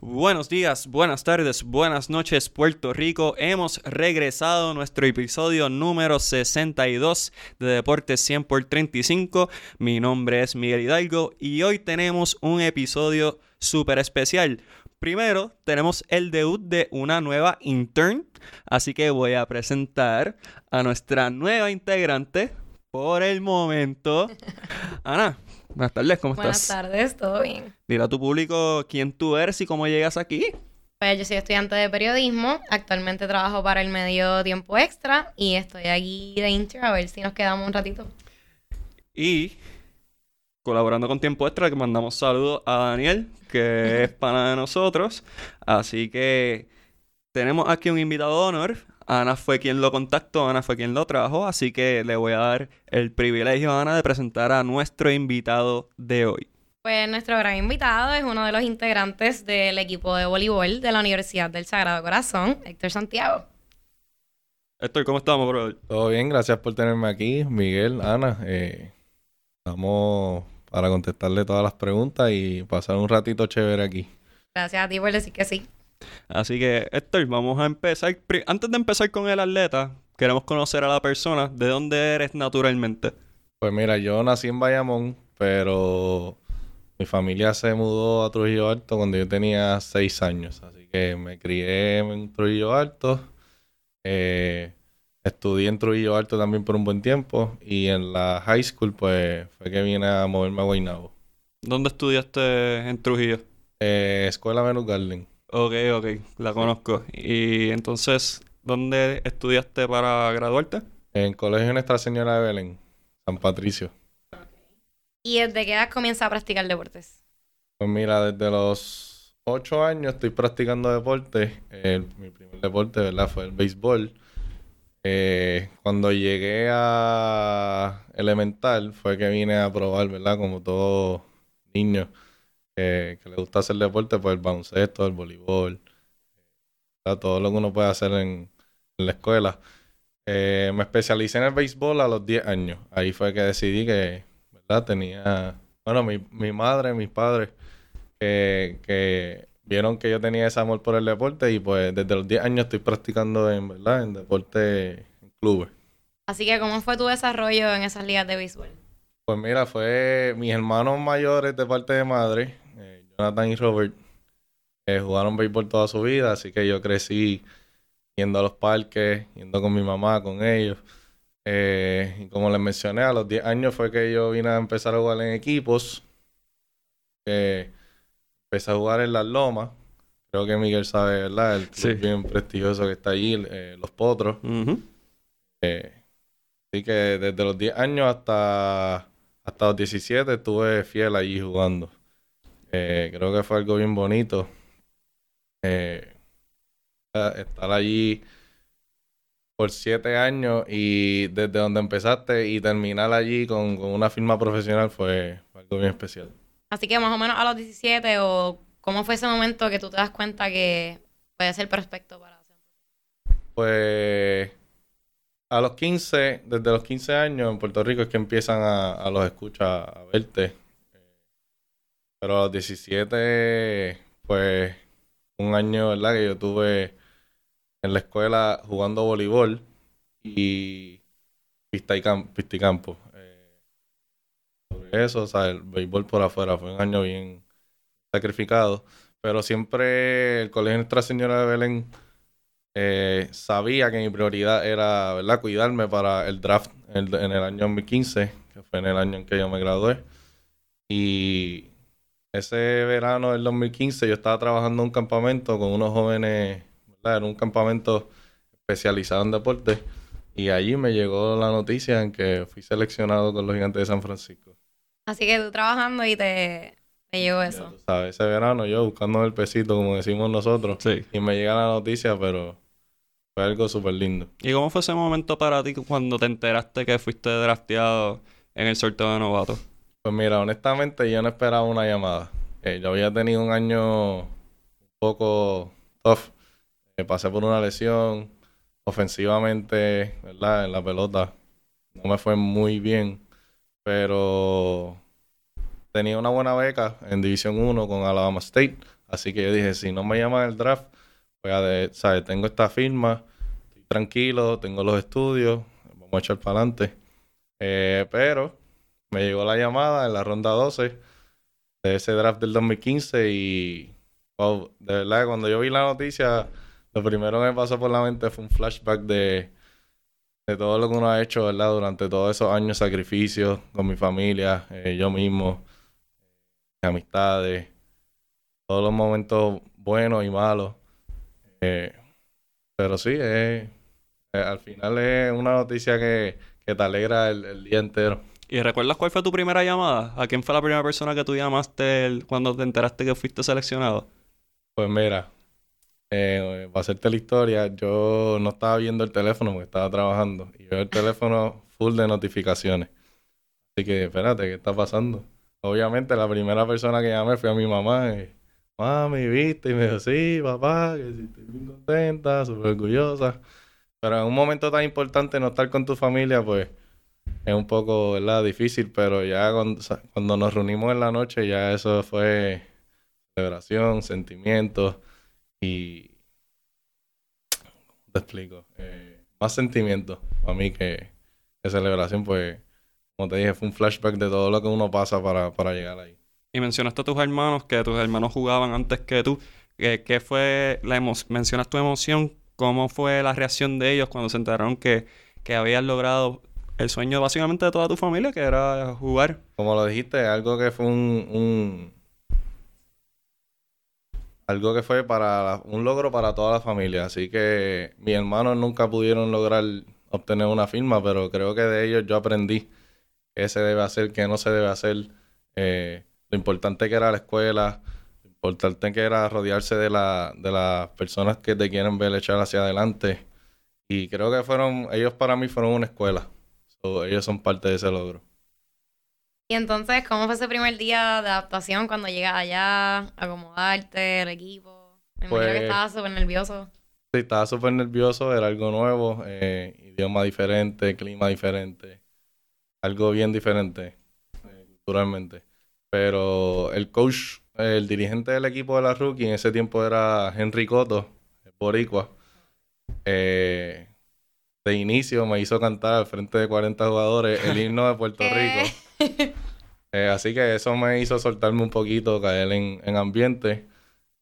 Buenos días, buenas tardes, buenas noches, Puerto Rico. Hemos regresado a nuestro episodio número 62 de Deportes 100 por 35. Mi nombre es Miguel Hidalgo y hoy tenemos un episodio súper especial. Primero, tenemos el debut de una nueva intern, así que voy a presentar a nuestra nueva integrante por el momento. Ana, buenas tardes, ¿cómo Buenas estás? tardes, ¿todo bien? Dile a tu público quién tú eres y cómo llegas aquí. Pues yo soy estudiante de periodismo, actualmente trabajo para el medio tiempo extra y estoy aquí de intro a ver si nos quedamos un ratito. Y colaborando con Tiempo Extra, que mandamos saludos a Daniel, que es pana de nosotros. Así que tenemos aquí un invitado de honor. Ana fue quien lo contactó, Ana fue quien lo trajo, así que le voy a dar el privilegio a Ana de presentar a nuestro invitado de hoy. Pues nuestro gran invitado es uno de los integrantes del equipo de voleibol de la Universidad del Sagrado Corazón, Héctor Santiago. Héctor, ¿cómo estamos, brother? Todo bien, gracias por tenerme aquí, Miguel, Ana. Eh, estamos para contestarle todas las preguntas y pasar un ratito chévere aquí. Gracias a ti por decir que sí. Así que, Héctor, vamos a empezar. Antes de empezar con el atleta, queremos conocer a la persona. ¿De dónde eres naturalmente? Pues mira, yo nací en Bayamón, pero mi familia se mudó a Trujillo Alto cuando yo tenía seis años. Así que me crié en Trujillo Alto. Eh, estudié en Trujillo Alto también por un buen tiempo. Y en la high school, pues fue que vine a moverme a Guaynabo. ¿Dónde estudiaste en Trujillo? Eh, Escuela Venus Garden. Ok, ok, la conozco. Y entonces, ¿dónde estudiaste para graduarte? En Colegio Nuestra Señora de Belén, San Patricio. ¿Y desde qué edad comienza a practicar deportes? Pues mira, desde los ocho años estoy practicando deporte. El- mi primer deporte, ¿verdad? Fue el béisbol. Eh, cuando llegué a elemental fue que vine a probar, ¿verdad? Como todo niño que, que le gusta hacer deporte, pues el baloncesto, el voleibol, ¿verdad? todo lo que uno puede hacer en, en la escuela. Eh, me especialicé en el béisbol a los 10 años. Ahí fue que decidí que, ¿verdad? Tenía, bueno, mi, mi madre, mis padres, que, que vieron que yo tenía ese amor por el deporte y pues desde los 10 años estoy practicando en, ¿verdad? En deporte en clubes. Así que, ¿cómo fue tu desarrollo en esas ligas de béisbol? Pues mira, fue mis hermanos mayores de parte de madre, eh, Jonathan y Robert, eh, jugaron béisbol toda su vida, así que yo crecí yendo a los parques, yendo con mi mamá, con ellos. Eh, y como les mencioné, a los 10 años fue que yo vine a empezar a jugar en equipos. Eh, empecé a jugar en Las Lomas. Creo que Miguel sabe, ¿verdad? El club Sí. bien prestigioso que está allí, eh, Los Potros. Eh, así que desde los 10 años hasta, hasta los 17 estuve fiel allí jugando. Eh, creo que fue algo bien bonito. Eh, estar allí por 7 años y desde donde empezaste y terminar allí con, con una firma profesional fue, fue algo bien especial. Así que más o menos a los 17 o cómo fue ese momento que tú te das cuenta que puede ser prospecto para hacer. Pues a los 15, desde los 15 años en Puerto Rico es que empiezan a, a los escuchas a verte. Eh, Pero a los 17, pues un año, ¿verdad? Que yo tuve en la escuela jugando voleibol y pista y, cam- pista y campo. Eh, sobre eso, o sea, el béisbol por afuera fue un año bien sacrificado. Pero siempre el Colegio Nuestra Señora de Belén eh, sabía que mi prioridad era, ¿verdad? Cuidarme para el draft en, en el año 2015, que fue en el año en que yo me gradué. Y ese verano del 2015 yo estaba trabajando en un campamento con unos jóvenes, ¿verdad? Era un campamento especializado en deporte. Y allí me llegó la noticia en que fui seleccionado con los gigantes de San Francisco. Así que tú trabajando y te, te llegó eso. sabes, ese verano yo buscando el pesito, como decimos nosotros. Sí. Y me llega la noticia, pero fue algo súper lindo. ¿Y cómo fue ese momento para ti cuando te enteraste que fuiste drafteado en el sorteo de novato? Pues mira, honestamente yo no esperaba una llamada. Eh, yo había tenido un año un poco tough. Eh, pasé por una lesión. Ofensivamente, ¿verdad? En la pelota no me fue muy bien. Pero tenía una buena beca en División 1 con Alabama State. Así que yo dije, si no me llaman el draft, pues ¿sabes? Tengo esta firma, estoy tranquilo, tengo los estudios, vamos a echar para adelante. Eh, pero me llegó la llamada en la ronda 12 de ese draft del 2015 y de verdad cuando yo vi la noticia, lo primero que me pasó por la mente fue un flashback de, de todo lo que uno ha hecho, ¿verdad? Durante todos esos años de sacrificio con mi familia, eh, yo mismo, mis amistades, todos los momentos buenos y malos. Eh, pero sí, eh, al final es una noticia que, que te alegra el día entero. ¿Y recuerdas cuál fue tu primera llamada? ¿A quién fue la primera persona que tú llamaste cuando te enteraste que fuiste seleccionado? Pues mira, eh, para hacerte la historia, yo no estaba viendo el teléfono porque estaba trabajando y veo el teléfono full de notificaciones. Así que, espérate, ¿qué está pasando? Obviamente, la primera persona que llamé fue a mi mamá. Y, Mami, ¿viste? Y me dijo, sí, papá, que sí, estoy bien contenta, súper orgullosa. Pero en un momento tan importante no estar con tu familia, pues es un poco, ¿verdad? Difícil, pero ya cuando, nos reunimos en la noche, ya eso fue celebración, sentimientos y... ¿Cómo te explico? Eh, más sentimientos para mí que, que celebración, pues, como te dije, fue un flashback de todo lo que uno pasa para, para llegar ahí. Y mencionaste a tus hermanos, que tus hermanos jugaban antes que tú. ¿Qué, qué fue la emoción? Mencionas tu emoción. ¿Cómo fue la reacción de ellos cuando se enteraron que, que logrado el sueño básicamente de toda tu familia, que era jugar? Como lo dijiste, algo que fue un, algo que fue para un logro para toda la familia. Así que mis hermanos nunca pudieron lograr obtener una firma, pero creo que de ellos yo aprendí qué se debe hacer, qué no se debe hacer, eh, lo importante que era la escuela, lo importante que era rodearse de la, de las personas que te quieren ver echar hacia adelante. Y creo que fueron, ellos para mí fueron una escuela. So, ellos son parte de ese logro. Y entonces, ¿cómo fue ese primer día de adaptación cuando llegas allá, acomodarte, el equipo? Me imagino que Pues- estabas súper nervioso. Sí, estaba súper nervioso, era algo nuevo, eh, idioma diferente, clima diferente, algo bien diferente eh, culturalmente. Pero el coach, el dirigente del equipo de la rookie en ese tiempo era Henry Cotto, el boricua. Eh, de inicio me hizo cantar al frente de 40 jugadores el himno de Puerto Rico. Eh, así que eso me hizo soltarme un poquito, caer en, en ambiente.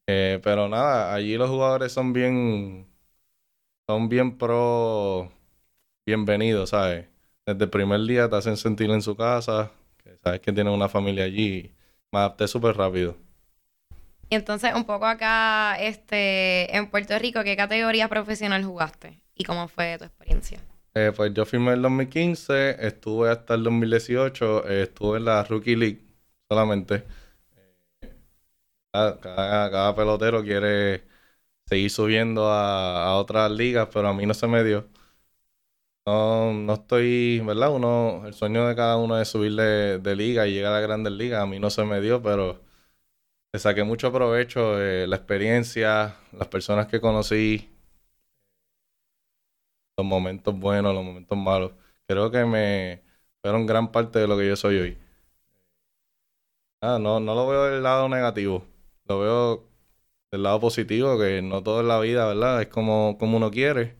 Eh, pero nada, allí los jugadores son bien, son bien pro, bienvenidos, ¿sabes? Desde el primer día te hacen sentir en su casa, que sabes que tienen una familia allí. Me adapté súper rápido. Y entonces, un poco acá, este, en Puerto Rico, ¿qué categoría profesional jugaste? ¿Y cómo fue tu experiencia? Eh, pues yo firmé en el 2015, estuve hasta el 2018, eh, estuve en la Rookie League solamente. Eh, cada, cada- cada pelotero quiere seguir subiendo a, a otras ligas, pero a mí no se me dio. No, no estoy, ¿verdad? Uno, el sueño de cada uno es subir de, de liga y llegar a las grandes ligas. A mí no se me dio, pero le saqué mucho provecho, eh, la experiencia, las personas que conocí, los momentos buenos, los momentos malos. Creo que me fueron gran parte de lo que yo soy hoy. Ah, no, no lo veo del lado negativo, lo veo del lado positivo, que no todo en la vida, ¿verdad? Es como, como uno quiere.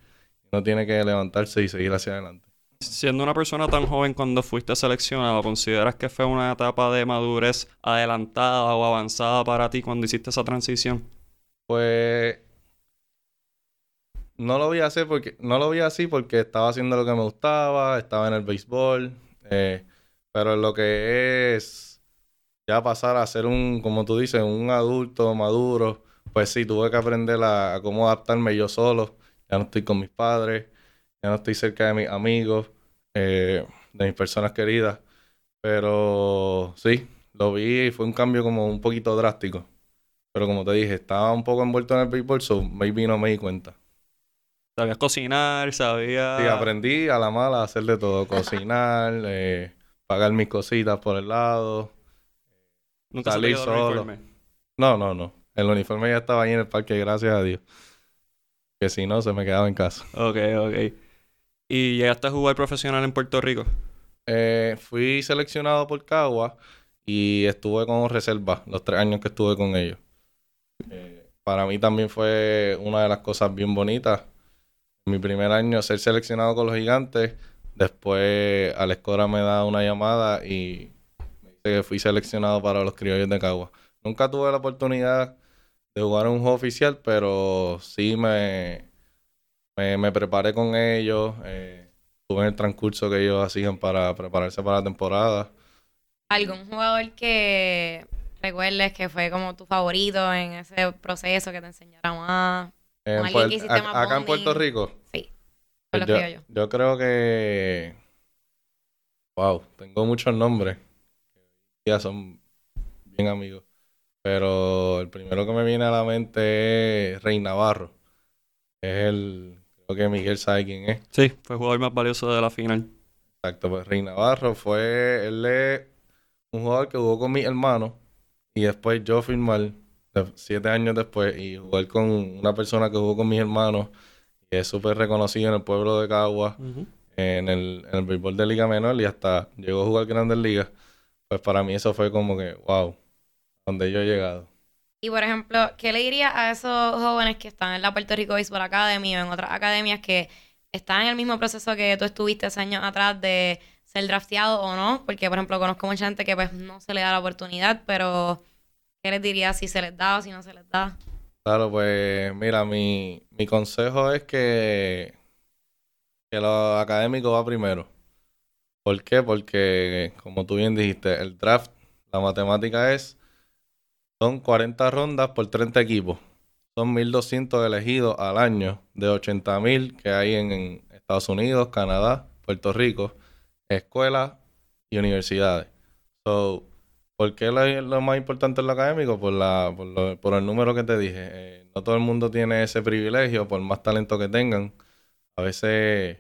Uno tiene que levantarse y seguir hacia adelante. Siendo una persona tan joven cuando fuiste seleccionado, ¿consideras que fue una etapa de madurez adelantada o avanzada para ti cuando hiciste esa transición? Pues no lo vi así porque no lo vi así porque estaba haciendo lo que me gustaba, estaba en el béisbol, eh, pero lo que es ya pasar a ser un, como tú dices, un adulto maduro, pues sí, tuve que aprender a, cómo adaptarme yo solo. Ya no estoy con mis padres, ya no estoy cerca de mis amigos, eh, de mis personas queridas, pero sí, lo vi y fue un cambio como un poquito drástico. Pero como te dije, estaba un poco envuelto en el béisbol, so maybe no me di cuenta. ¿Sabías cocinar? ¿Sabías...? Sí, aprendí a la mala a hacer de todo, cocinar, eh, pagar mis cositas por el lado. Nunca salir el solo. uniforme. No, no, no. El uniforme ya estaba ahí en el parque, gracias a Dios. Que si no, se me quedaba en casa. Ok, ok. ¿Y llegaste a jugar profesional en Puerto Rico? Eh, fui seleccionado por Cagua y estuve con reserva los tres años que estuve con ellos. para mí también fue una de las cosas bien bonitas. Mi primer año ser seleccionado con los gigantes, después Escora me da una llamada y me dice que fui seleccionado para los criollos de Cagua. Nunca tuve la oportunidad de jugar un juego oficial, pero sí me, me, preparé con ellos. Eh, estuve en el transcurso que ellos hacían para prepararse para la temporada. ¿Algún jugador que recuerdes que fue como tu favorito en ese proceso que te enseñara más? Acá en Puerto Rico. Sí. Pues yo, yo creo que. Wow, tengo muchos nombres. Ya son bien amigos. Pero el primero que me viene a la mente es Rey Navarro. Es el. Creo que Miguel sabe quién es. Sí, fue el jugador más valioso de la final. Exacto, pues Rey Navarro fue. Él es un jugador que jugó con mi hermano. Y después yo firmar, siete años después, y jugar con una persona que jugó con mis hermanos. Y es súper reconocido en el pueblo de Cagua. en, el, en el béisbol de Liga Menor. Y hasta llegó a jugar Grandes Ligas. Pues para mí eso fue como que, wow donde yo he llegado. Y por ejemplo, ¿qué le diría a esos jóvenes que están en la Puerto Rico Baseball Academy o en otras academias que están en el mismo proceso que tú estuviste hace años atrás de ser drafteado o no? Porque, por ejemplo, conozco mucha gente que pues no se le da la oportunidad, pero ¿qué les diría si se les da o si no se les da? Claro, pues mira, mi, mi consejo es que, que lo académico va primero. ¿Por qué? Porque, como tú bien dijiste, el draft, la matemática es son 40 rondas por 30 equipos. Son 1.200 elegidos al año de 80.000 que hay en, Estados Unidos, Canadá, Puerto Rico, escuelas y universidades. So, ¿Por qué lo, más importante es lo académico? Por, la, por, el número que te dije. Eh, no todo el mundo tiene ese privilegio, por más talento que tengan. A veces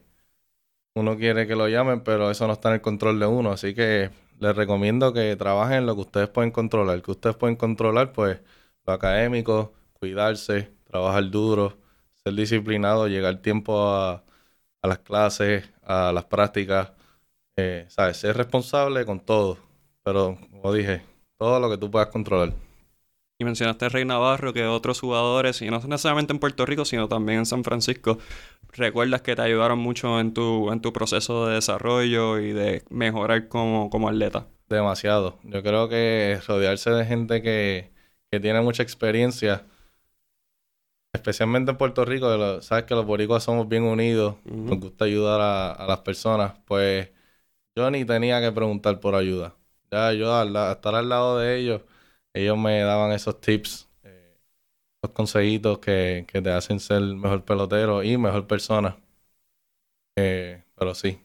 uno quiere que lo llamen, pero eso no está en el control de uno. Así que les recomiendo que trabajen en lo que ustedes pueden controlar. Que ustedes pueden controlar, pues, lo académico, cuidarse, trabajar duro, ser disciplinado, llegar tiempo a, las clases, a las prácticas, eh, ¿sabes? Ser responsable con todo. Pero, como dije, todo lo que tú puedas controlar. Y mencionaste a Rey Navarro, que otros jugadores, y no necesariamente en Puerto Rico, sino también en San Francisco, recuerdas que te ayudaron mucho en tu, en tu proceso de desarrollo y de mejorar como, como atleta? Demasiado. Yo creo que rodearse de gente que, tiene mucha experiencia, especialmente en Puerto Rico, sabes que los boricuas somos bien unidos, nos gusta ayudar a, las personas, pues yo ni tenía que preguntar por ayuda. Ya yo al, estar al lado de ellos, ellos me daban esos tips consejitos que, te hacen ser mejor pelotero y mejor persona. Eh, pero sí,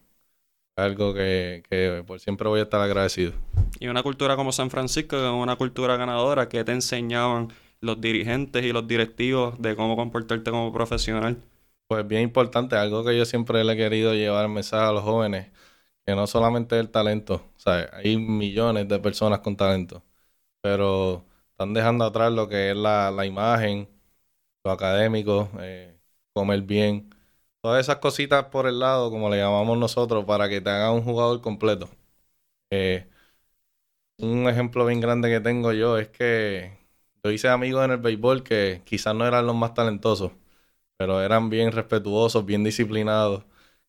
algo que, por siempre voy a estar agradecido. Y una cultura como San Francisco, que es una cultura ganadora, que te enseñaban los dirigentes y los directivos de cómo comportarte como profesional? Pues bien importante, algo que yo siempre le he querido llevar mensaje a los jóvenes, que no solamente el talento, o sea, hay millones de personas con talento, pero están dejando atrás lo que es la, imagen, lo académico, eh, comer bien, todas esas cositas por el lado, como le llamamos nosotros, para que te haga un jugador completo. Eh, un ejemplo bien grande que tengo yo es que yo hice amigos en el béisbol que quizás no eran los más talentosos, pero eran bien respetuosos, bien disciplinados.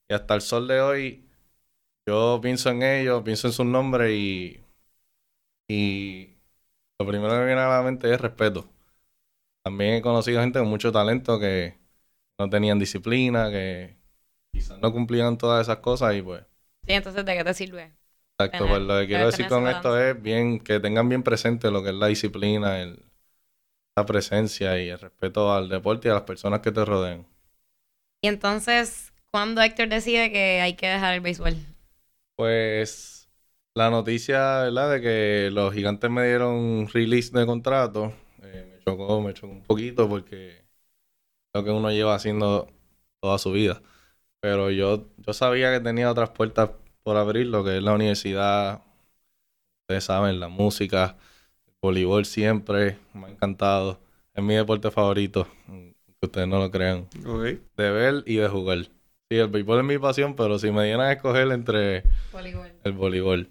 Y hasta el sol de hoy, yo pienso en ellos, pienso en sus nombres y, y lo primero que me viene a la mente es respeto. También he conocido gente con mucho talento que no tenían disciplina, que quizás no cumplían todas esas cosas y pues... Sí, entonces ¿de qué te sirve? Exacto, pues lo que quiero decir con esto es bien que tengan bien presente lo que es la disciplina, el, la presencia y el respeto al deporte y a las personas que te rodean. Y entonces, ¿cuándo Héctor decide que hay que dejar el béisbol? Pues la noticia, ¿verdad? De que los gigantes me dieron release de contrato, eh, me chocó, me chocó un poquito porque es lo que uno lleva haciendo toda su vida. Pero yo, yo sabía que tenía otras puertas por abrir, lo que es la universidad, ustedes saben, la música, el voleibol siempre, me ha encantado. Es mi deporte favorito, que ustedes no lo crean. De ver y de jugar. Sí, el béisbol es mi pasión, pero si me dieran a escoger entre el voleibol.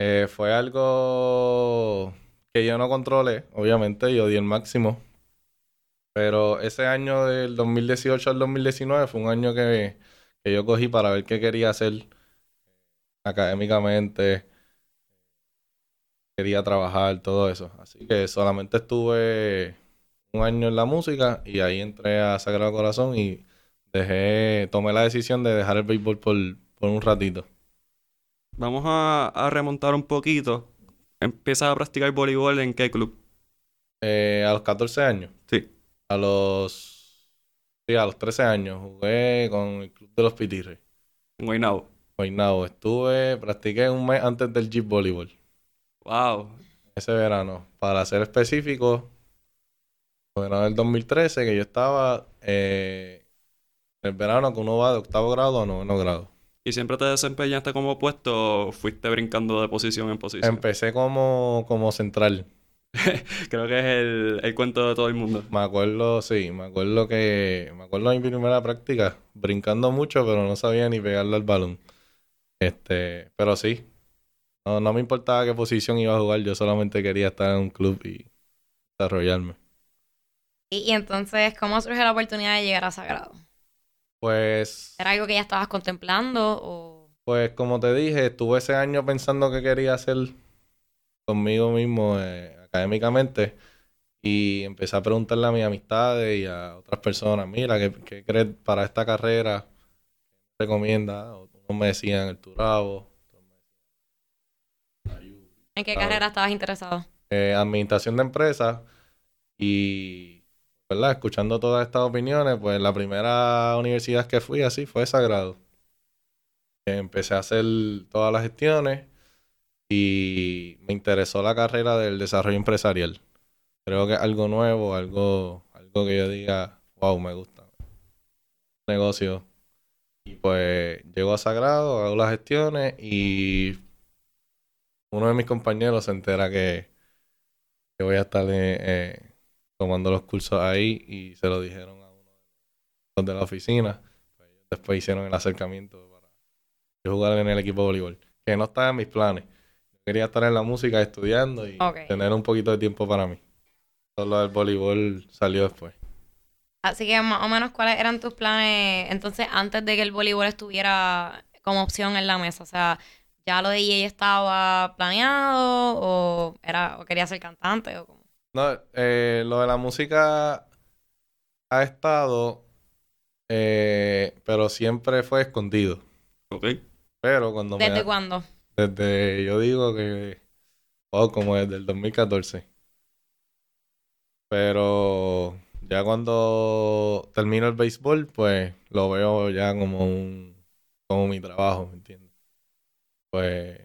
Eh, fue algo que yo no controlé, obviamente, yo di el máximo. Pero ese año del 2018 al 2019 fue un año que, que yo cogí para ver qué quería hacer académicamente, quería trabajar, todo eso. Así que solamente estuve un año en la música y ahí entré a Sagrado Corazón y dejé, tomé la decisión de dejar el béisbol por, por un ratito. Vamos a, a remontar un poquito. ¿Empiezas a practicar voleibol en qué club? Eh, a los 14 años. Sí. A los. Sí, a los 13 años jugué con el club de los Pitirres. En Guaynabo. Guaynabo. Estuve, practiqué un mes antes del Jeep Voleibol. Wow. Ese verano. Para ser específico, el verano del 2013, que yo estaba eh, el verano que uno va de octavo grado a noveno grado. ¿Y siempre te desempeñaste como opuesto o fuiste brincando de posición en posición? Empecé como, como central. Creo que es el, el cuento de todo el mundo. Me acuerdo, sí, me acuerdo que. Me acuerdo de mi primera práctica, brincando mucho, pero no sabía ni pegarle al balón. Este, pero sí. No, no me importaba qué posición iba a jugar, yo solamente quería estar en un club y desarrollarme. Y, y entonces, ¿cómo surge la oportunidad de llegar a Sagrado? Pues. ¿Era algo que ya estabas contemplando o...? Pues como te dije, estuve ese año pensando qué quería hacer conmigo mismo eh, académicamente y empecé a preguntarle a mis amistades y a otras personas, mira, ¿qué, qué crees para esta carrera? ¿Qué recomienda? Unos me decían el Turabo, ¿En qué carrera estabas interesado? eh, administración de empresas y, ¿verdad? Escuchando todas estas opiniones, pues la primera universidad que fui así fue Sagrado. Empecé a hacer todas las gestiones y me interesó la carrera del desarrollo empresarial. Creo que es algo nuevo, algo, algo que yo diga, wow, me gusta. Negocio. Y pues llego a Sagrado, hago las gestiones y uno de mis compañeros se entera que, que voy a estar eh, eh, tomando los cursos ahí y se lo dijeron a uno de la oficina. Después hicieron el acercamiento para yo jugar en el equipo de voleibol, que no estaba en mis planes. Yo quería estar en la música estudiando y tener un poquito de tiempo para mí. Solo el voleibol salió después. Así que más o menos, ¿cuáles eran tus planes entonces antes de que el voleibol estuviera como opción en la mesa? O sea, ¿ya lo de DJ estaba planeado o, era, o quería ser cantante o cómo? No, eh, lo de la música ha estado, eh, pero siempre fue escondido. Ok. Pero cuando me... ¿Desde cuándo? Desde, yo digo que, oh, como desde el 2014. Pero ya cuando termino el béisbol, pues lo veo ya como un, como mi trabajo, ¿me entiendes? Pues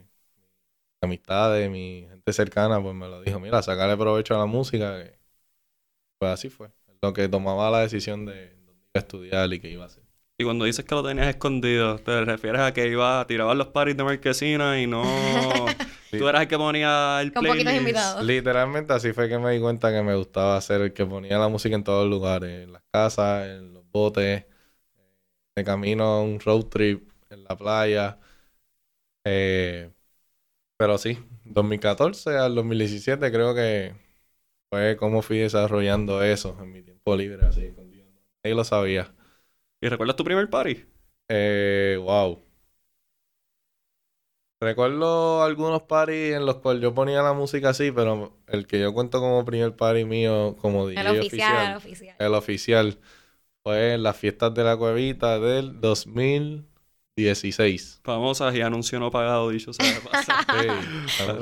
amistades, mi gente cercana, pues me lo dijo, mira, sacarle provecho a la música. Pues así fue. Lo que tomaba la decisión de dónde iba a estudiar y qué iba a hacer. Y cuando dices que lo tenías escondido, ¿te refieres a que iba, tirabas los paris de marquesina y no... Sí. Tú eras el que ponía el Con poquitos invitados. Literalmente así fue que me di cuenta que me gustaba ser el que ponía la música en todos los lugares, en las casas, en los botes, de camino a un road trip, en la playa. Eh, pero sí, 2014 al 2017 creo que fue como fui desarrollando eso en mi tiempo libre, así, escondido. Ahí lo sabía. ¿Y recuerdas tu primer party? Eh, wow. Recuerdo algunos parties en los cuales yo ponía la música así, pero el que yo cuento como primer party mío, como DJ El oficial, el oficial, oficial. el oficial, fue en las fiestas de la cuevita del 2016. Famosas y anuncio no pagado, dicho sea de paso. Sí,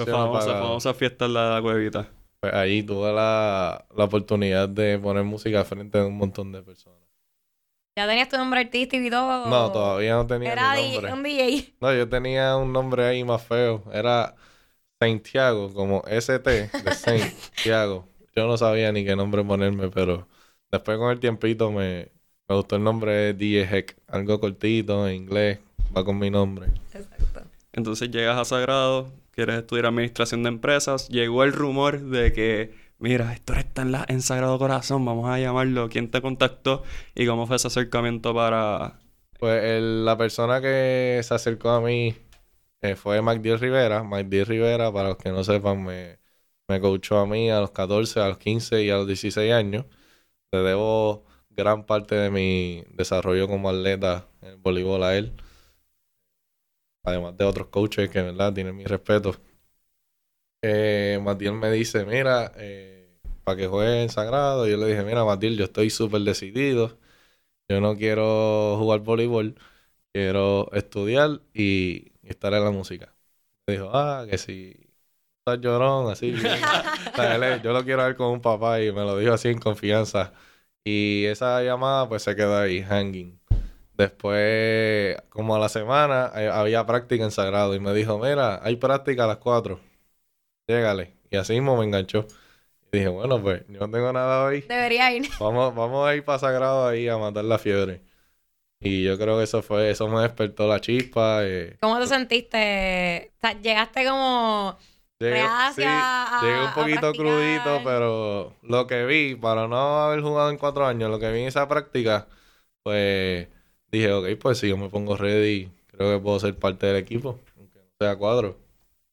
Pero la cuevita. Pues ahí tuve la, la oportunidad de poner música frente a un montón de personas. ¿Ya tenías tu nombre artístico y todo? No, todavía no tenía Era mi di- nombre. un DJ. No, yo tenía un nombre ahí más feo. Era Santiago, como ST de Santiago. Yo no sabía ni qué nombre ponerme, pero después con el tiempito me, me gustó el nombre de DJ Heck. Algo cortito, en inglés, va con mi nombre. Exacto. Entonces llegas a Sagrado, quieres estudiar administración de empresas. Llegó el rumor de que, mira, esto está en, la, en Sagrado Corazón, vamos a llamarlo. ¿Quién te contactó y cómo fue ese acercamiento para... Pues el- la persona que se acercó a mí eh, fue Magdiel Rivera. Magdiel Rivera, para los que no sepan, me, me coachó a mí a los 14, a los 15 y a los 16 años. le debo gran parte de mi desarrollo como atleta en el voleibol a él. Además de otros coaches que, ¿verdad? Tienen mi respeto. Eh, Matiel me dice, mira, eh, para que juegue en Sagrado. Yo le dije, mira, Matiel, yo estoy súper decidido. Yo no quiero jugar voleibol. Quiero estudiar y, estar en la música. Me dijo, ah, que si estás llorón, así. O sea, él es- yo lo quiero ver con un papá y me lo dijo así en confianza. Y esa llamada pues se quedó ahí, hanging. Después, como a la semana, eh, había práctica en Sagrado y me dijo, mira, hay práctica a las 4. Llégale. Y así mismo me enganchó. Y dije, bueno, pues yo no tengo nada hoy. Debería ir. Vamos, vamos a ir para Sagrado ahí a matar la fiebre. Y yo creo que eso fue, eso me despertó la chispa. eh. ¿Cómo te sentiste? O sea, llegaste como... Llegué, Reacia sí, llegué un poquito crudito, pero lo que vi, para no haber jugado en cuatro años, lo que vi en esa práctica, pues dije, ok, pues si yo me pongo ready, creo que puedo ser parte del equipo, aunque no sea cuadro.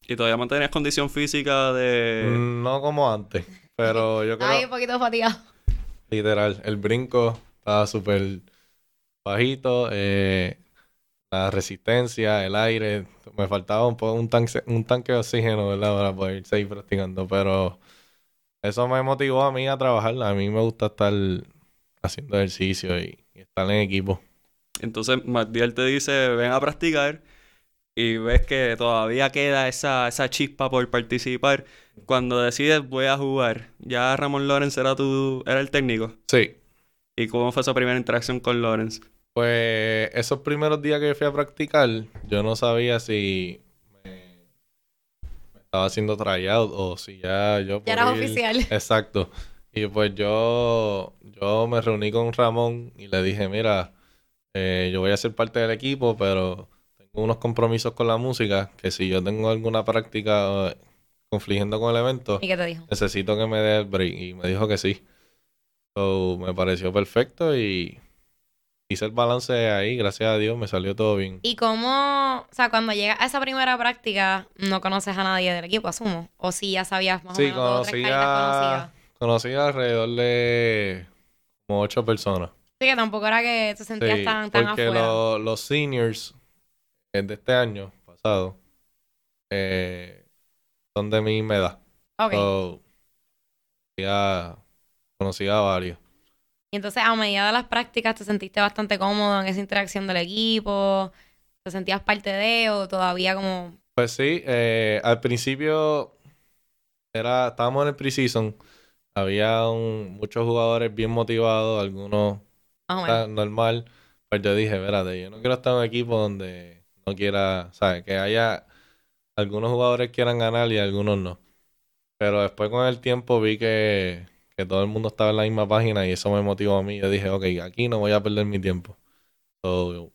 ¿Y todavía mantenías condición física de... Mm, No como antes, pero yo creo, Ay, un poquito fatigado. literal, el brinco estaba súper bajito, eh, la resistencia, el aire, me faltaba un un tanque, un tanque de oxígeno, ¿verdad? Para poder seguir practicando, pero eso me motivó a mí a trabajar. A mí me gusta estar haciendo ejercicio y, y estar en equipo. Entonces Magdiel te dice, ven a practicar y ves que todavía queda esa, esa chispa por participar. Cuando decides voy a jugar, ya Ramón Lorenz era tu, era el técnico. Sí, ¿Y cómo fue esa primera interacción con Lorenz? Pues esos primeros días que fui a practicar, yo no sabía si me, me estaba haciendo tryout o si ya yo Ya ir- oficial. Exacto. Y pues yo, yo me reuní con Ramón y le dije, mira, eh, yo voy a ser parte del equipo, pero tengo unos compromisos con la música, que si yo tengo alguna práctica eh, confligiendo con el evento, ¿Y qué te dijo? necesito que me dé el break. Y me dijo que sí. So, me pareció perfecto y hice el balance ahí, gracias a Dios, me salió todo bien. ¿Y cómo, o sea, cuando llegas a esa primera práctica, no conoces a nadie del equipo, asumo? ¿O si ya sabías más o Sí, menos o caritas conocidas? conocía, conocí alrededor de como ocho personas. Sí, que tampoco era que te sentías Sí, tan, tan porque afuera. lo- los seniors eh, de este año pasado eh, son de mi misma edad. Ok. So, ya conocí a varios. Y entonces, a medida de las prácticas, ¿te sentiste bastante cómodo en esa interacción del equipo? ¿Te sentías parte de o todavía como... Pues sí, eh, al principio era, estábamos en el preseason. Había un- muchos jugadores bien motivados, algunos normal. Pues yo dije, espérate, yo no quiero estar en un equipo donde no quiera, ¿sabes? Que haya algunos jugadores quieran ganar y algunos no. Pero después con el tiempo vi que, que todo el mundo estaba en la misma página y eso me motivó a mí. Yo dije, ok, aquí no voy a perder mi tiempo. So,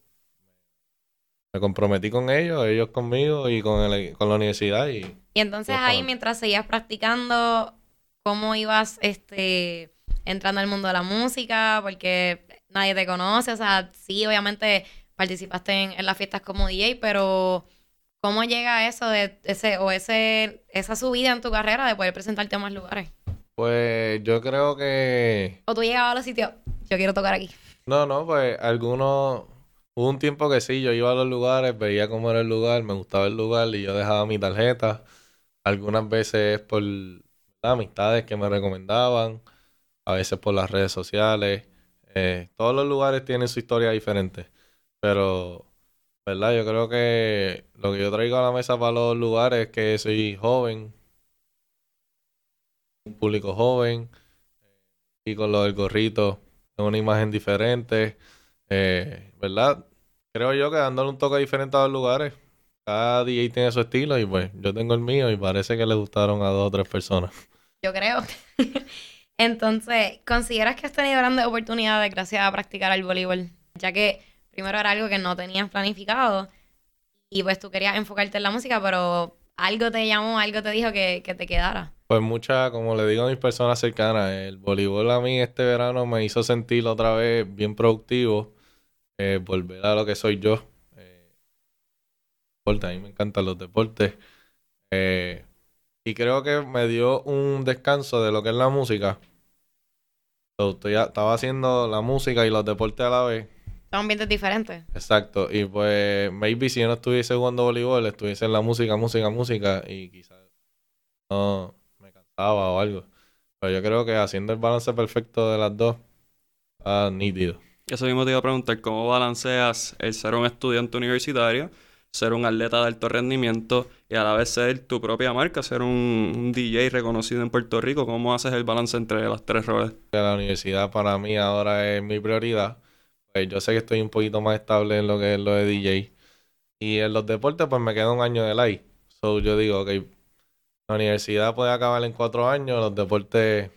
me comprometí con ellos, ellos conmigo y con, el- con la universidad y Y entonces ahí, mientras seguías practicando, ¿cómo ibas este, entrando al mundo de la música? Porque nadie te conoce, o sea, sí, obviamente participaste en, en las fiestas como DJ, pero ¿cómo llega eso de ese, o ese, esa subida en tu carrera de poder presentarte a más lugares? Pues yo creo que O tú llegabas a los sitios, yo quiero tocar aquí. No, no, pues algunos... Hubo un tiempo que sí, yo iba a los lugares, veía cómo era el lugar, me gustaba el lugar y yo dejaba mi tarjeta. Algunas veces por ¿verdad? amistades que me recomendaban, a veces por las redes sociales. Eh, todos los lugares tienen su historia diferente, pero, ¿verdad? Yo creo que lo que yo traigo a la mesa para los lugares es que soy joven, un público joven, y con lo del gorrito es una imagen diferente, eh, ¿verdad? Creo yo que dándole un toque diferente a los lugares. Cada DJ tiene su estilo y pues yo tengo el mío y parece que le gustaron a dos o tres personas. Yo creo. Entonces, ¿consideras que has tenido grandes oportunidades gracias a practicar el voleibol? Ya que primero era algo que no tenías planificado y pues tú querías enfocarte en la música, pero algo te llamó, algo te dijo que, que te quedara. Pues mucha, como le digo a mis personas cercanas, el voleibol a mí este verano me hizo sentir otra vez bien productivo, eh, volver a lo que soy yo. Eh, a mí me encantan los deportes. Eh, y creo que me dio un descanso de lo que es la música. Estaba haciendo la música y los deportes a la vez. Son ambientes diferentes. Exacto. Y pues, maybe si yo no estuviese jugando voleibol, estuviese en la música, música, música, y quizás no cansaba o algo. Pero yo creo que haciendo el balance perfecto de las dos, ah, nítido. Eso mismo te iba a preguntar, ¿cómo balanceas el ser un estudiante universitario, ser un atleta de alto rendimiento y a la vez ser tu propia marca, ser un, un DJ reconocido en Puerto Rico? ¿Cómo haces el balance entre los tres roles? La universidad para mí ahora es mi prioridad. Pues yo sé que estoy un poquito más estable en lo que es lo de DJ. Y en los deportes, pues me queda un año de live. So yo digo, ok, la universidad puede acabar en cuatro años, los deportes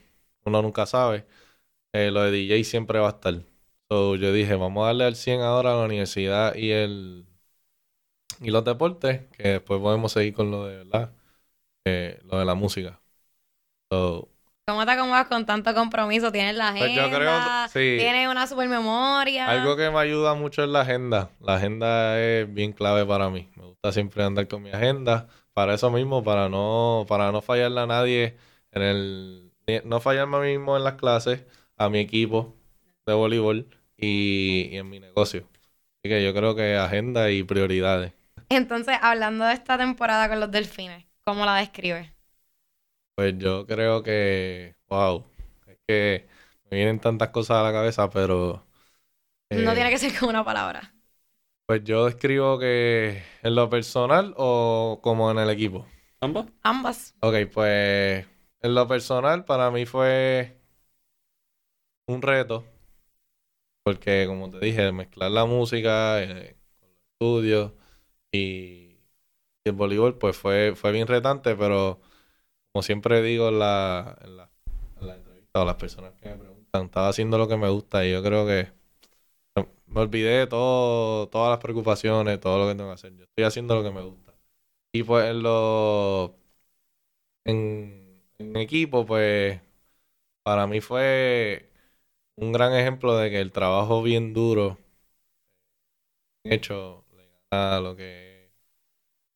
uno nunca sabe. Eh, lo de DJ siempre va a estar. So yo dije, vamos a darle al 100 ahora a la universidad y el y los deportes, que después podemos seguir con lo de verdad, eh, lo de la música. So, ¿Cómo te acomodas con tanto compromiso? ¿Tienes la Pues yo agenda? creo- sí. ¿Tienes una super memoria? Algo que me ayuda mucho es la agenda. La agenda es bien clave para mí. Me gusta siempre andar con mi agenda. Para eso mismo, para no, para no fallarle a nadie en el, no fallarme a mí mismo en las clases, a mi equipo de voleibol y, y en mi negocio. Así que yo creo que agenda y prioridades. Entonces, hablando de esta temporada con los delfines, ¿cómo la describes? Pues yo creo que, wow, es que me vienen tantas cosas a la cabeza, pero No eh, tiene que ser con una palabra. Pues yo describo que en lo personal o como en el equipo. ¿Ambos? Ambas. Ok, pues en lo personal para mí fue un reto. Porque como te dije, mezclar la música eh, con los estudios y, y el voleibol pues fue, fue bien retante, pero como siempre digo en la, en la, en la entrevista o las personas que me preguntan, estaba haciendo lo que me gusta y yo creo que me olvidé todo, todas las preocupaciones, todo lo que tengo que hacer. Yo estoy haciendo lo que me gusta. Y pues en lo en, equipo, pues para mí fue un gran ejemplo de que el trabajo bien duro hecho le gana lo que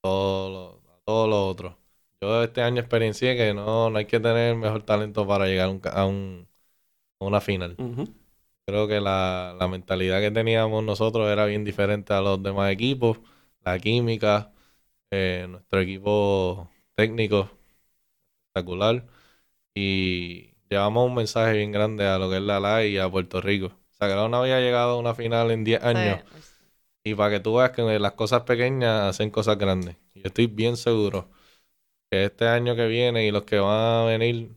todo lo, a todo lo otro. Yo este año experiencié que no, no hay que tener mejor talento para llegar un a un- a una final. Ujú. Creo que la, la mentalidad que teníamos nosotros era bien diferente a los demás equipos. La química, eh, nuestro equipo técnico, espectacular. Y llevamos un mensaje bien grande a lo que es la LA y a Puerto Rico. O sea, que no había llegado a una final en 10 años. Sí. Y para que tú veas que las cosas pequeñas hacen cosas grandes. Yo estoy bien seguro que este año que viene y los que van a venir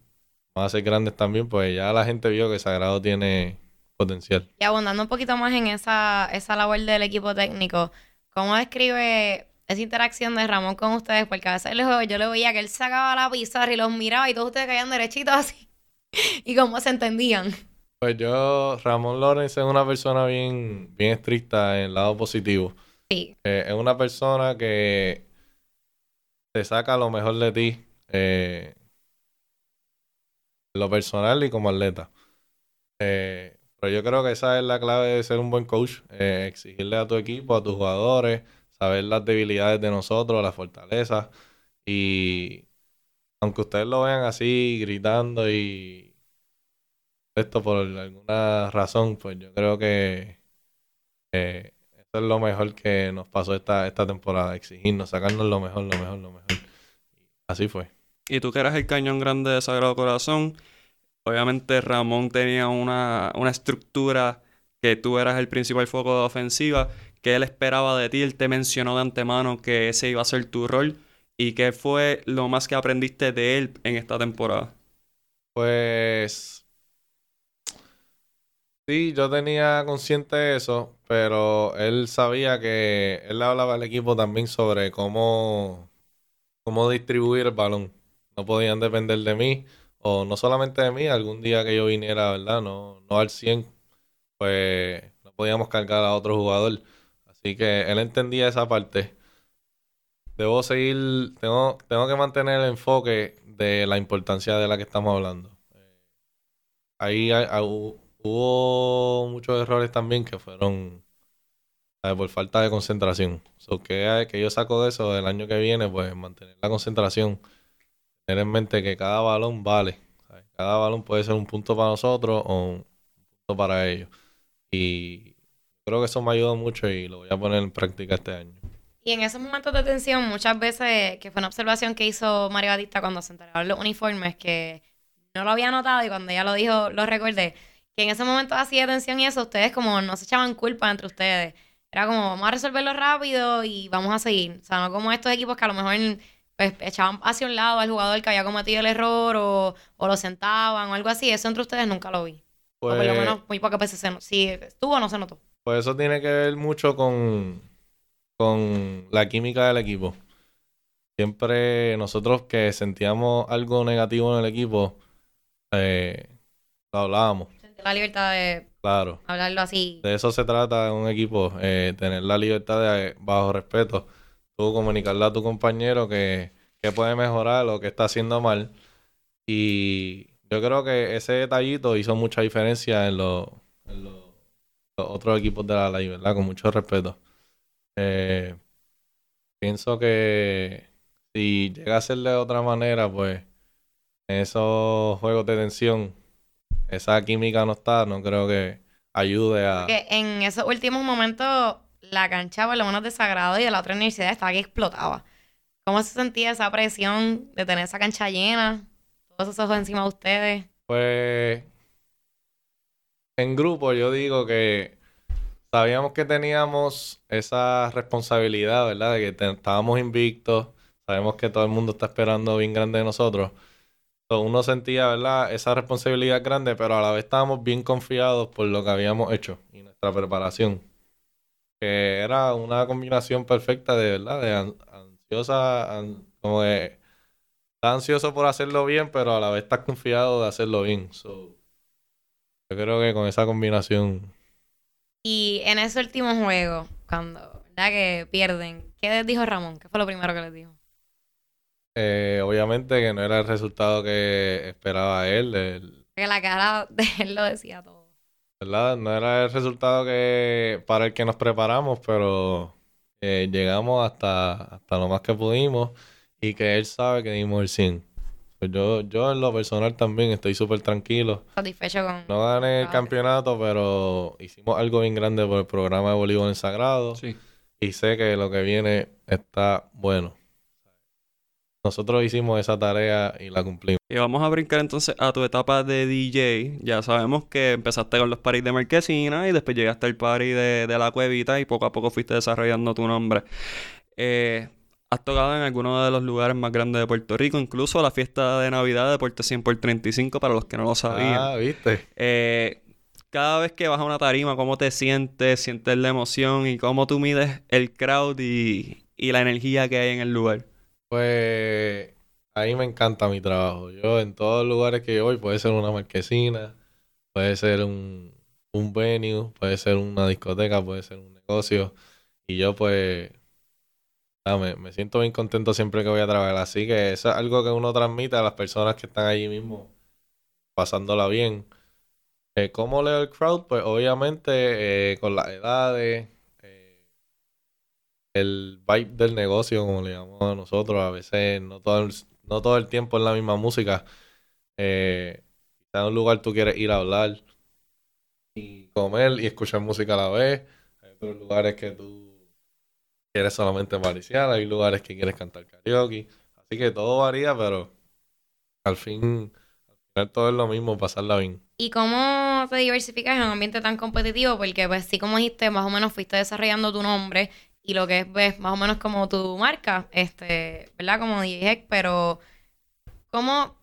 van a ser grandes también, pues ya la gente vio que Sagrado tiene potencial. Y abundando un poquito más en esa, esa labor del equipo técnico, ¿cómo describe esa interacción de Ramón con ustedes? Porque a veces lo- yo le veía que él sacaba la pizarra y los miraba y todos ustedes caían derechitos así. y cómo se entendían. Pues yo, Ramón Lorenz es una persona bien, bien estricta en el lado positivo. Sí. Eh, es una persona que te saca lo mejor de ti, eh, en lo personal y como atleta. Eh, pero yo creo que esa es la clave de ser un buen coach, eh, exigirle a tu equipo, a tus jugadores, saber las debilidades de nosotros, las fortalezas. Y aunque ustedes lo vean así, gritando y esto por alguna razón, pues yo creo que eh, eso es lo mejor que nos pasó esta, esta temporada, exigirnos, sacarnos lo mejor, lo mejor, lo mejor. Así fue. Y tú que eras el cañón grande de Sagrado Corazón, obviamente Ramón tenía una, una estructura que tú eras el principal foco de ofensiva, que él esperaba de ti, él te mencionó de antemano que ese iba a ser tu rol. ¿Y qué fue lo más que aprendiste de él en esta temporada? Pues sí, yo tenía consciente eso, pero él sabía que él hablaba al equipo también sobre cómo, cómo distribuir el balón. No podían depender de mí, o no solamente de mí, algún día que yo viniera, ¿verdad? No, no al 100, pues no podíamos cargar a otro jugador. Así que él entendía esa parte. Debo seguir, tengo, tengo que mantener el enfoque de la importancia de la que estamos hablando. Eh, ahí hay- hu- hubo muchos errores también que fueron por falta de concentración. So, que, que yo saco de eso del año que viene, pues mantener la concentración, tener en mente que cada balón vale. Cada balón puede ser un punto para nosotros o un punto para ellos. Y creo que eso me ayudó mucho y lo voy a poner en práctica este año. Y en esos momentos de tensión, muchas veces, que fue una observación que hizo Mario Batista cuando se enteraron los uniformes, que no lo había notado y cuando ella lo dijo, lo recordé, que en ese momento así de tensión y eso, ustedes como no se echaban culpa entre ustedes. Era como, vamos a resolverlo rápido y vamos a seguir. O sea, no como estos equipos que a lo mejor pues, echaban hacia un lado al jugador que había cometido el error o, o lo sentaban o algo así. Eso entre ustedes nunca lo vi. o por lo Pues- menos muy pocas veces se notó. Si estuvo o no se notó. Pues eso tiene que ver mucho con, con la química del equipo. Siempre nosotros que sentíamos algo negativo en el equipo, eh, lo hablábamos, la libertad de claro. hablarlo así. De eso se trata en un equipo, eh, tener la libertad de, bajo respeto, tú comunicarle a tu compañero que, que puede mejorar o que está haciendo mal. Y yo creo que ese detallito hizo mucha diferencia en los, otros equipos de la ley, ¿verdad? Con mucho respeto. Eh, pienso que si llega a ser de otra manera, pues en esos juegos de tensión, esa química no está, no creo que ayude a... Que en esos últimos momentos la cancha, por lo menos de y de la otra universidad, estaba que explotaba. ¿Cómo se sentía esa presión de tener esa cancha llena? Todos esos ojos encima de ustedes. Pues en grupo yo digo que sabíamos que teníamos esa responsabilidad, ¿verdad? De que estábamos invictos, sabemos que todo el mundo está esperando bien grande de nosotros. So, uno sentía, ¿verdad? Esa responsabilidad grande, pero a la vez estábamos bien confiados por lo que habíamos hecho y nuestra preparación. Que era una combinación perfecta de, ¿verdad? De an- ansiosa, an- como de estás ansioso por hacerlo bien, pero a la vez estás confiado de hacerlo bien. So, yo creo que con esa combinación, Y en ese último juego, cuando, ¿verdad? Que pierden, ¿qué les dijo Ramón? ¿Qué fue lo primero que les dijo? eh, obviamente que no era el resultado que esperaba él, el- Porque la cara de él lo decía todo. ¿Verdad? No era el resultado que para el que nos preparamos, pero eh, llegamos hasta, hasta lo más que pudimos y que él sabe que dimos el 100. Pues yo, yo en lo personal también estoy súper tranquilo. Satisfecho con... No gané el campeonato, pero hicimos algo bien grande por el programa de voleibol en Sagrado. Sí. y sé que lo que viene está bueno. Nosotros hicimos esa tarea y la cumplimos. Y vamos a brincar entonces a tu etapa de DJ. Ya sabemos que empezaste con los paris de Marquesina y después llegaste al party de, de la Cuevita y poco a poco fuiste desarrollando tu nombre. Eh, has tocado en algunos de los lugares más grandes de Puerto Rico, incluso la fiesta de Navidad de Puerto 100 por 35 para los que no lo sabían. Ah, ¿viste? Eh, cada vez que vas a una tarima, ¿cómo te sientes? ¿Sientes la emoción? ¿Y cómo tú mides el crowd y, y la energía que hay en el lugar? Pues ahí me encanta mi trabajo. Yo en todos los lugares que voy, puede ser una marquesina, puede ser un, un venue, puede ser una discoteca, puede ser un negocio. Y yo pues ah, me, me siento bien contento siempre que voy a trabajar. Así que eso es algo que uno transmite a las personas que están allí mismo pasándola bien. Eh, ¿cómo leo el crowd? Pues obviamente eh, con las edades, el vibe del negocio, como le llamamos a nosotros, a veces no todo el, no todo el tiempo es la misma música. Eh, en un lugar tú quieres ir a hablar y comer y escuchar música a la vez. Hay otros lugares que tú quieres solamente mariciar, hay lugares que quieres cantar karaoke. Así que todo varía, pero al fin, al final todo es lo mismo, pasarla bien. ¿Y cómo te diversificas en un ambiente tan competitivo? Porque, pues, sí, como dijiste, más o menos fuiste desarrollando tu nombre y lo que es, ves, más o menos como tu marca, este, ¿verdad? Como Heck, pero ¿cómo,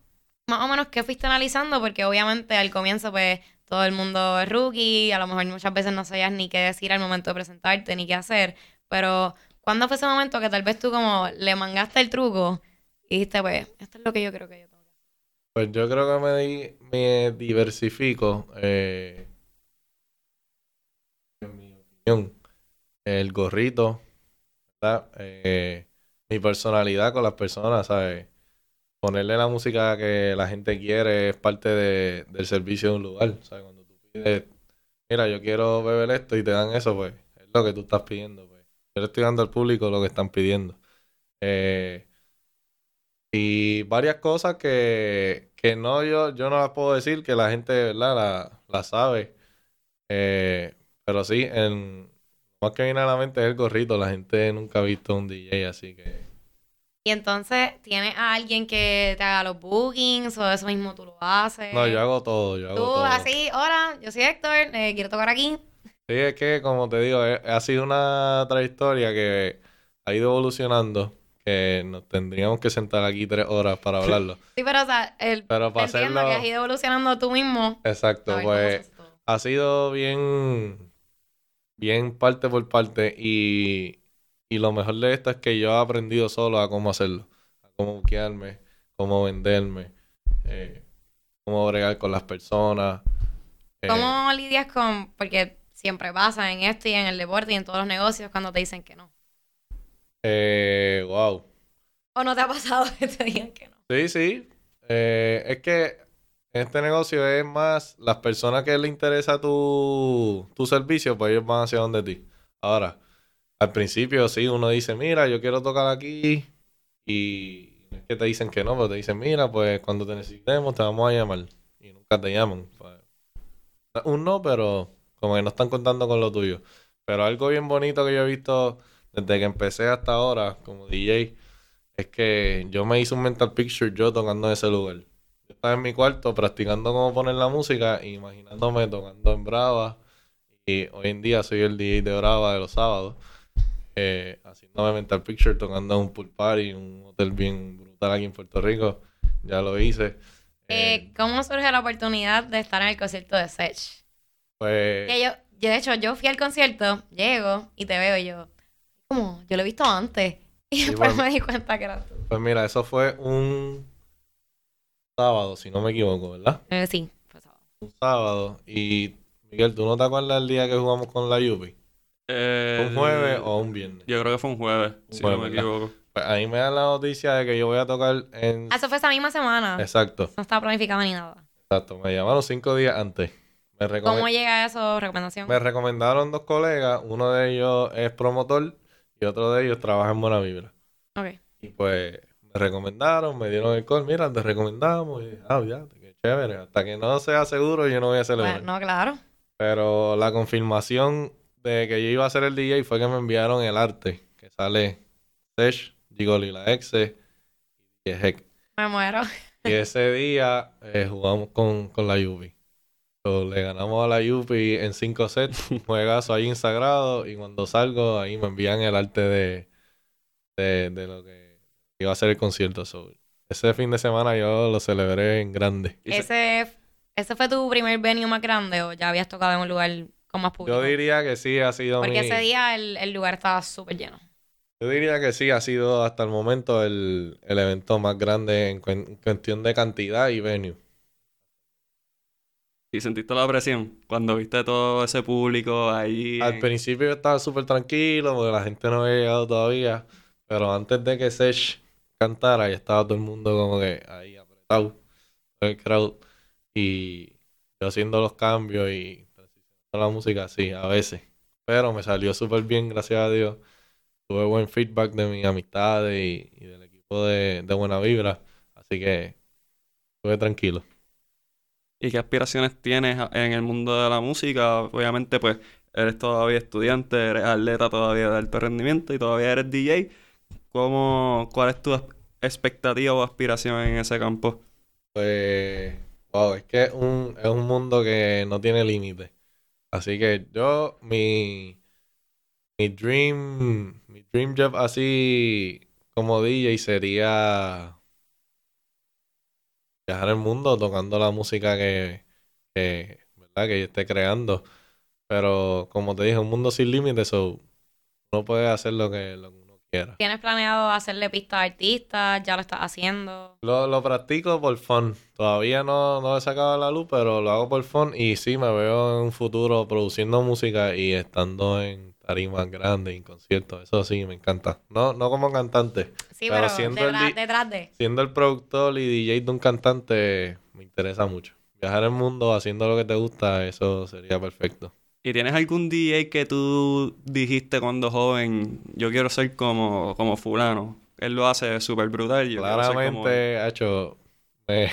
más o menos, qué fuiste analizando? Porque obviamente al comienzo, pues, todo el mundo es rookie, a lo mejor muchas veces no sabías ni qué decir al momento de presentarte, ni qué hacer, pero ¿cuándo fue ese momento que tal vez tú como le mangaste el truco y dijiste, pues, esto es lo que yo creo que yo tengo que hacer? Pues yo creo que me, me diversifico, eh, en mi opinión, el gorrito, ¿verdad? Eh, mi personalidad con las personas, ¿sabes? Ponerle la música que la gente quiere es parte de- del servicio de un lugar, ¿sabes? Cuando tú pides, mira, yo quiero beber esto y te dan eso, pues es lo que tú estás pidiendo, pues. Yo le estoy dando al público lo que están pidiendo. Eh, Y varias cosas que, que no yo, yo no las puedo decir, que la gente, ¿verdad? La, la sabe. Eh, pero sí, en, más que viene a la mente es el gorrito. La gente nunca ha visto un DJ, así que... Y entonces, ¿tienes a alguien que te haga los bookings o eso mismo tú lo haces? No, yo hago todo, yo hago Tú todo. así, hola, yo soy Héctor, eh, quiero tocar aquí. Sí, es que, como te digo, eh, ha sido una trayectoria que ha ido evolucionando, que nos tendríamos que sentar aquí tres horas para hablarlo. Sí, pero o sea, el, Pero para hacerlo- que has ido evolucionando tú mismo. Exacto, pues ha sido bien, bien parte por parte y, y lo mejor de esto es que yo he aprendido solo a cómo hacerlo, a cómo buquearme, cómo venderme, eh, cómo bregar con las personas. eh, ¿Cómo lidias con...? Porque siempre pasa en esto y en el deporte y en todos los negocios cuando te dicen que no. eh, wow. ¿O no te ha pasado que te digan que no? Sí, sí. Eh, es que en este negocio es más las personas que les interesa tu, tu servicio, pues ellos van hacia donde ti. Ahora, al principio sí, uno dice, mira, yo quiero tocar aquí y no es que te dicen que no, pero te dicen, mira, pues cuando te necesitemos te vamos a llamar y nunca te llaman. Un no, pero como que no están contando con lo tuyo. Pero algo bien bonito que yo he visto desde que empecé hasta ahora como DJ es que yo me hice un mental picture yo tocando en ese lugar. Estaba en mi cuarto practicando cómo poner la música imaginándome tocando en Brava. Y hoy en día soy el DJ de Brava de los sábados. eh, haciéndome mental picture tocando en un pool party, un hotel bien brutal aquí en Puerto Rico. Ya lo hice. Eh, Eh, ¿Cómo surge la oportunidad de estar en el concierto de Sech? pues Que yo, yo, de hecho, yo fui al concierto, llego y te veo y yo, como, yo lo he visto antes. Y Sí, después bueno. me di cuenta que era tú. Pues mira, eso fue un sábado, si no me equivoco, ¿verdad? Eh, sí, fue sábado. Un sábado. Y Miguel, ¿tú no te acuerdas el día que jugamos con la Yupi? Eh, ¿Un jueves o un viernes? Yo creo que fue un jueves, Un si jueves, no me ¿verdad? equivoco. Pues ahí me dan la noticia de que yo voy a tocar en... Ah, eso fue esa misma semana. Exacto, No estaba planificado ni nada. exacto. Me llamaron cinco días antes. Me, ¿Cómo llega eso? ¿Recomendación? me recomendaron dos colegas. Uno de ellos es promotor y otro de ellos trabaja en Buena Vibra. Ok. Y pues me recomendaron, me dieron el call. Mira, te recomendamos. Y dije, ah, ya, qué chévere. Hasta que no sea seguro, yo no voy a celebrar. Bueno, no, claro. Pero la confirmación de que yo iba a ser el DJ fue que me enviaron el arte, que sale Sesh, Gigoli la Exe y Heck. Me muero. Y ese día eh, jugamos con, con la Yupi. So, le ganamos a la Yupi en cinco sets, un juegazo ahí insagrado, y cuando salgo ahí me envían el arte de, de, de lo que iba a ser el concierto. So, ese fin de semana yo lo celebré en grande. Ese, ¿Ese fue tu primer venue más grande o ya habías tocado en un lugar con más público? Yo diría que sí ha sido Porque mi... ese día el, el lugar estaba súper lleno. Yo diría que sí, ha sido hasta el momento el, el evento más grande en, cuestión de cantidad y venue. ¿Y sentiste la presión cuando viste todo ese público ahí? Al en- principio yo estaba súper tranquilo porque la gente no había llegado todavía, pero antes de que Sesh cantara ya estaba todo el mundo como que ahí apretado, el crowd, y yo haciendo los cambios y la música, sí, a veces. Pero me salió súper bien, gracias a Dios. Tuve buen feedback de mis amistades y, y del equipo de, de Buena Vibra, así que estuve tranquilo. ¿Y qué aspiraciones tienes en el mundo de la música? Obviamente, pues, eres todavía estudiante, eres atleta todavía de alto rendimiento y todavía eres DJ. ¿Cómo, cuál es tu expectativa o aspiración en ese campo? Pues, wow, es que es un, es un mundo que no tiene límites. Así que yo, mi, mi dream, mi dream job así como DJ sería viajar el mundo tocando la música que, ¿verdad? que yo esté creando. Pero como te dije, un mundo sin límites, so, uno puede hacer lo que, quiera. ¿Tienes planeado hacerle pistas a artistas? ¿Ya lo estás haciendo? Lo, lo practico por fun. Todavía no, no he sacado a la luz, pero lo hago por fun. Y sí, me veo en un futuro produciendo música y estando en tarimas grandes, en conciertos. Eso sí, me encanta. No, no como cantante. Sí, Pero pero, siendo el detrás, di- detrás de. Siendo el productor y DJ de un cantante, me interesa mucho. Viajar el mundo haciendo lo que te gusta, eso sería perfecto. ¿Y tienes algún DJ que tú dijiste cuando joven, yo quiero ser como, como fulano? él lo hace súper brutal. Yo. Claramente, hecho, me,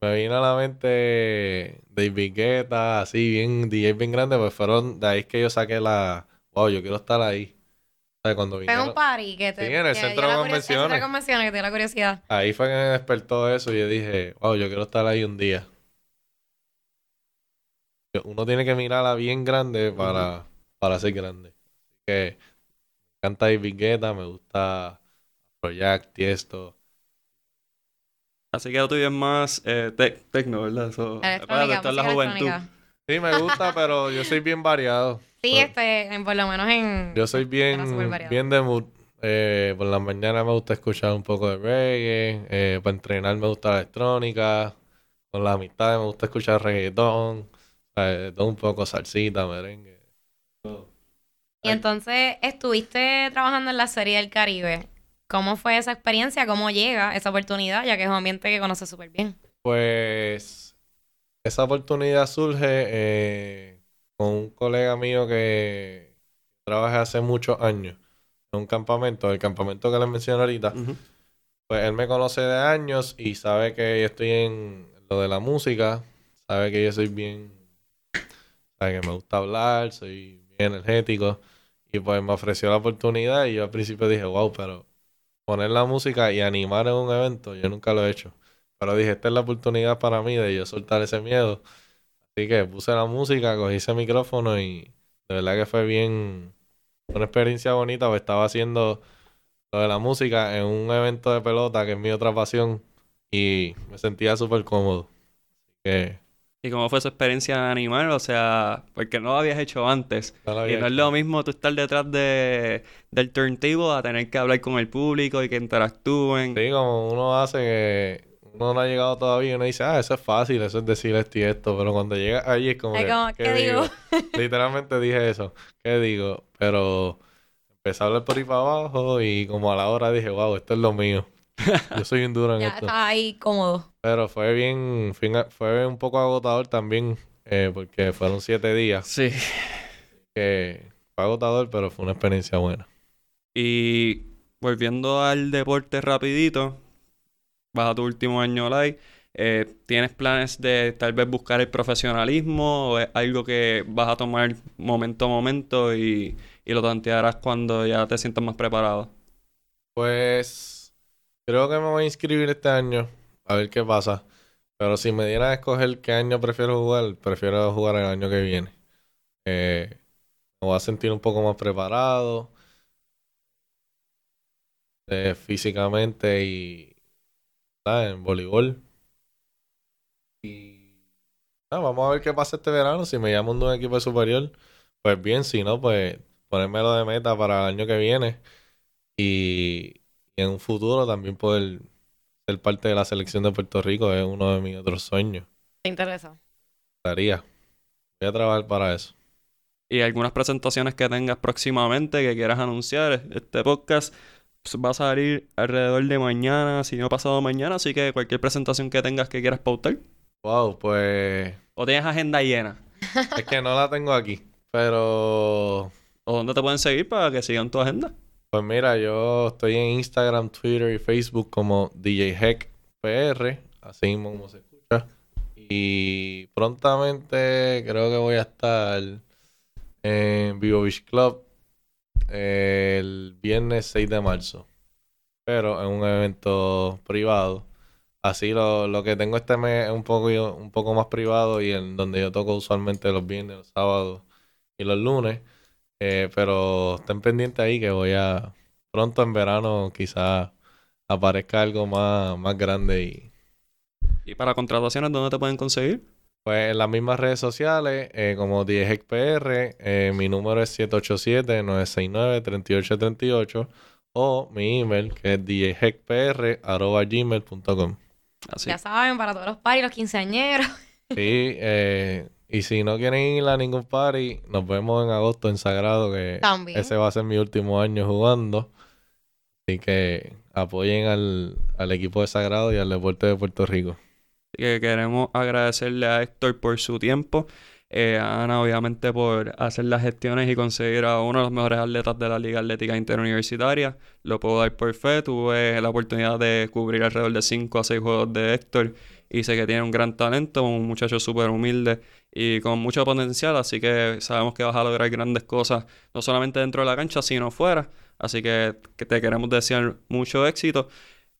me vino a la mente David Guetta, así bien, DJ bien grande, pues fueron, de ahí que yo saqué la, wow, yo quiero estar ahí. O sea, cuando Fue vinieron, un party que te Sí, en el que centro de convenciones. el centro de convenciones que te dio la curiosidad. ahí fue que me despertó eso y yo dije, wow, yo quiero estar ahí un día. Uno tiene que mirarla bien grande para, para ser grande. Así que me encanta David Guetta, me gusta Project, Tiesto. Así que tuyo es más eh, tec- tecno, ¿verdad? Esto es la juventud. Sí, me gusta, pero yo soy bien variado. Sí, este, en- por lo menos en... Yo soy bien, variado. bien de mood. Eh, por la mañana me gusta escuchar un poco de reggae. eh, para entrenar me gusta la electrónica. Con las amistades me gusta escuchar reggaetón. Sea, todo un poco salsita, merengue. todo. Y entonces estuviste trabajando en la Serie del Caribe. ¿Cómo fue esa experiencia? ¿Cómo llega esa oportunidad? Ya que es un ambiente que conoces súper bien. Pues esa oportunidad surge eh, con un colega mío que trabaja hace muchos años en un campamento, el campamento que les mencioné ahorita. Pues él me conoce de años y sabe que yo estoy en lo de la música, sabe que yo soy bien, que me gusta hablar, soy bien energético y pues me ofreció la oportunidad y yo al principio dije, wow, pero poner la música y animar en un evento, yo nunca lo he hecho. Pero dije, esta es la oportunidad para mí de yo soltar ese miedo. Así que puse la música, cogí ese micrófono y de verdad que fue bien, una experiencia bonita, pues estaba haciendo lo de la música en un evento de pelota, que es mi otra pasión, y me sentía súper cómodo. Así que ¿Y cómo fue esa experiencia de animar? O sea, porque no lo habías hecho antes. no Y no es lo mismo tú estar detrás de, del turntable a tener que hablar con el público y que interactúen. Sí, como uno hace que uno no ha llegado todavía y uno dice, ah, eso es fácil, eso es decir esto y esto, pero cuando llega allí es como Es que, como, ¿qué digo? Literalmente dije eso, ¿qué digo? Pero empecé a hablar por ahí para abajo y como a la hora dije, wow, esto es lo mío. Yo soy un duro en Ya esto. estaba ahí cómodo. Pero fue bien, fue, un poco agotador también, eh, porque fueron siete días. Sí. que fue agotador, pero fue una experiencia buena. Y volviendo al deporte rapidito, vas a tu último año live, eh, ¿tienes planes de tal vez buscar el profesionalismo o es algo que vas a tomar momento a momento y, y lo tantearás cuando ya te sientas más preparado? Pues creo que me voy a inscribir este año, a ver qué pasa. Pero si me dieran a escoger qué año prefiero jugar, prefiero jugar el año que viene. Eh, me voy a sentir un poco más preparado eh, físicamente y en voleibol. Y nada, vamos a ver qué pasa este verano. Si me llaman de un equipo superior, pues bien, si no, pues ponérmelo de meta para el año que viene. Y en un futuro también poder ser parte de la selección de Puerto Rico es uno de mis otros sueños. ¿Te interesa? Estaría. Voy a trabajar para eso. Y algunas presentaciones que tengas próximamente que quieras anunciar. Este podcast pues, va a salir alrededor de mañana, si no pasado mañana, así que cualquier presentación que tengas que quieras pautar. Wow, pues O tienes agenda llena. es que no la tengo aquí. Pero ¿O dónde te pueden seguir para que sigan tu agenda? Pues mira, yo estoy en Instagram, Twitter y Facebook como DJ Heck PR, así mismo como se escucha. Y prontamente creo que voy a estar en Vivo Beach Club el viernes 6 de marzo, pero en un evento privado. Así lo, lo que tengo este mes es un poco, un poco más privado y en donde yo toco usualmente los viernes, los sábados y los lunes. Eh, pero estén pendientes ahí que voy a pronto en verano quizás aparezca algo más, más grande y Y para contrataciones, ¿dónde te pueden conseguir? pues en las mismas redes sociales eh, como DJHECPR, eh, mi número es 787-969-3838 o mi email que es djhecpr.gmail.com Así. Ya saben, para todos los paris, los quinceañeros. Sí, eh, y si no quieren ir a ningún party, nos vemos en agosto en Sagrado, que También. ese va a ser mi último año jugando. Así que apoyen al, al equipo de Sagrado y al deporte de Puerto Rico. Así que queremos agradecerle a Héctor por su tiempo. Eh, a Ana, obviamente, por hacer las gestiones y conseguir a uno de los mejores atletas de la Liga Atlética Interuniversitaria. Lo puedo dar por fe. Tuve la oportunidad de cubrir alrededor de 5 a 6 juegos de Héctor y sé que tiene un gran talento, un muchacho súper humilde y con mucho potencial, así que sabemos que vas a lograr grandes cosas, no solamente dentro de la cancha, sino fuera. Así que, que te queremos desear mucho éxito.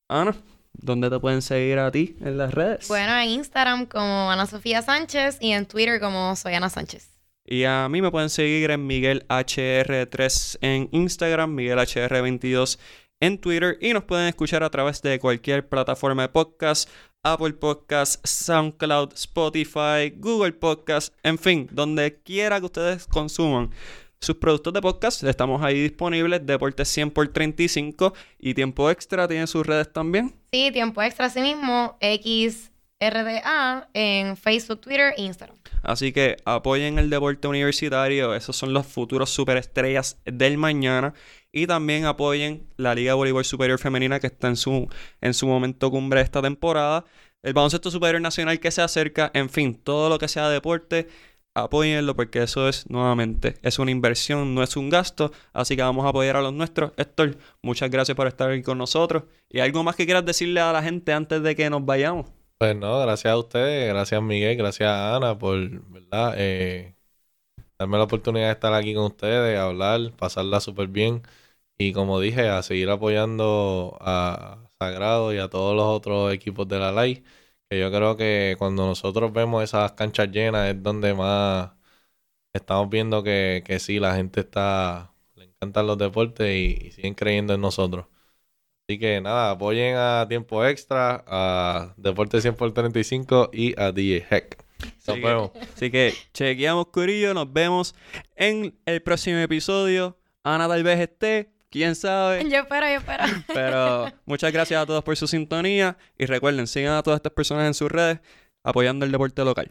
Ana, ¿dónde te pueden seguir a ti en las redes? Bueno, en Instagram como Ana Sofía Sánchez y en Twitter como Soy Ana Sánchez. Y a mí me pueden seguir en Miguel HR3 en Instagram, Miguel HR22 en Twitter y nos pueden escuchar a través de cualquier plataforma de podcast, Apple Podcast, SoundCloud, Spotify, Google Podcast, en fin, donde quiera que ustedes consuman sus productos de podcast, estamos ahí disponibles, Deportes 100 por 35 y Tiempo Extra tiene sus redes también. Sí, Tiempo Extra así mismo, XRDA en Facebook, Twitter e Instagram. Así que apoyen el deporte universitario, esos son los futuros superestrellas del mañana. Y también apoyen la Liga de Voleibol Superior Femenina que está en su, en su momento cumbre esta temporada. El baloncesto superior nacional que se acerca. En fin, todo lo que sea deporte, apóyenlo porque eso es, nuevamente, es una inversión, no es un gasto. Así que vamos a apoyar a los nuestros. Héctor, muchas gracias por estar aquí con nosotros. ¿Y algo más que quieras decirle a la gente antes de que nos vayamos? Pues no, gracias a ustedes, gracias Miguel, gracias a Ana por, ¿verdad? Eh, darme la oportunidad de estar aquí con ustedes, hablar, pasarla súper bien. Y como dije, a seguir apoyando a Sagrado y a todos los otros equipos de la LAI. Que yo creo que cuando nosotros vemos esas canchas llenas es donde más estamos viendo que, que sí, la gente está, le encantan los deportes y, siguen creyendo en nosotros. Así que nada, apoyen a Tiempo Extra, a Deporte 100 por 35 y a DJ Heck. Nos vemos. Así que chequeamos, Curillo. Nos vemos en el próximo episodio. Ana tal vez esté, quién sabe. Yo espero, yo espero. Pero muchas gracias a todos por su sintonía. Y recuerden, sigan a todas estas personas en sus redes apoyando el deporte local.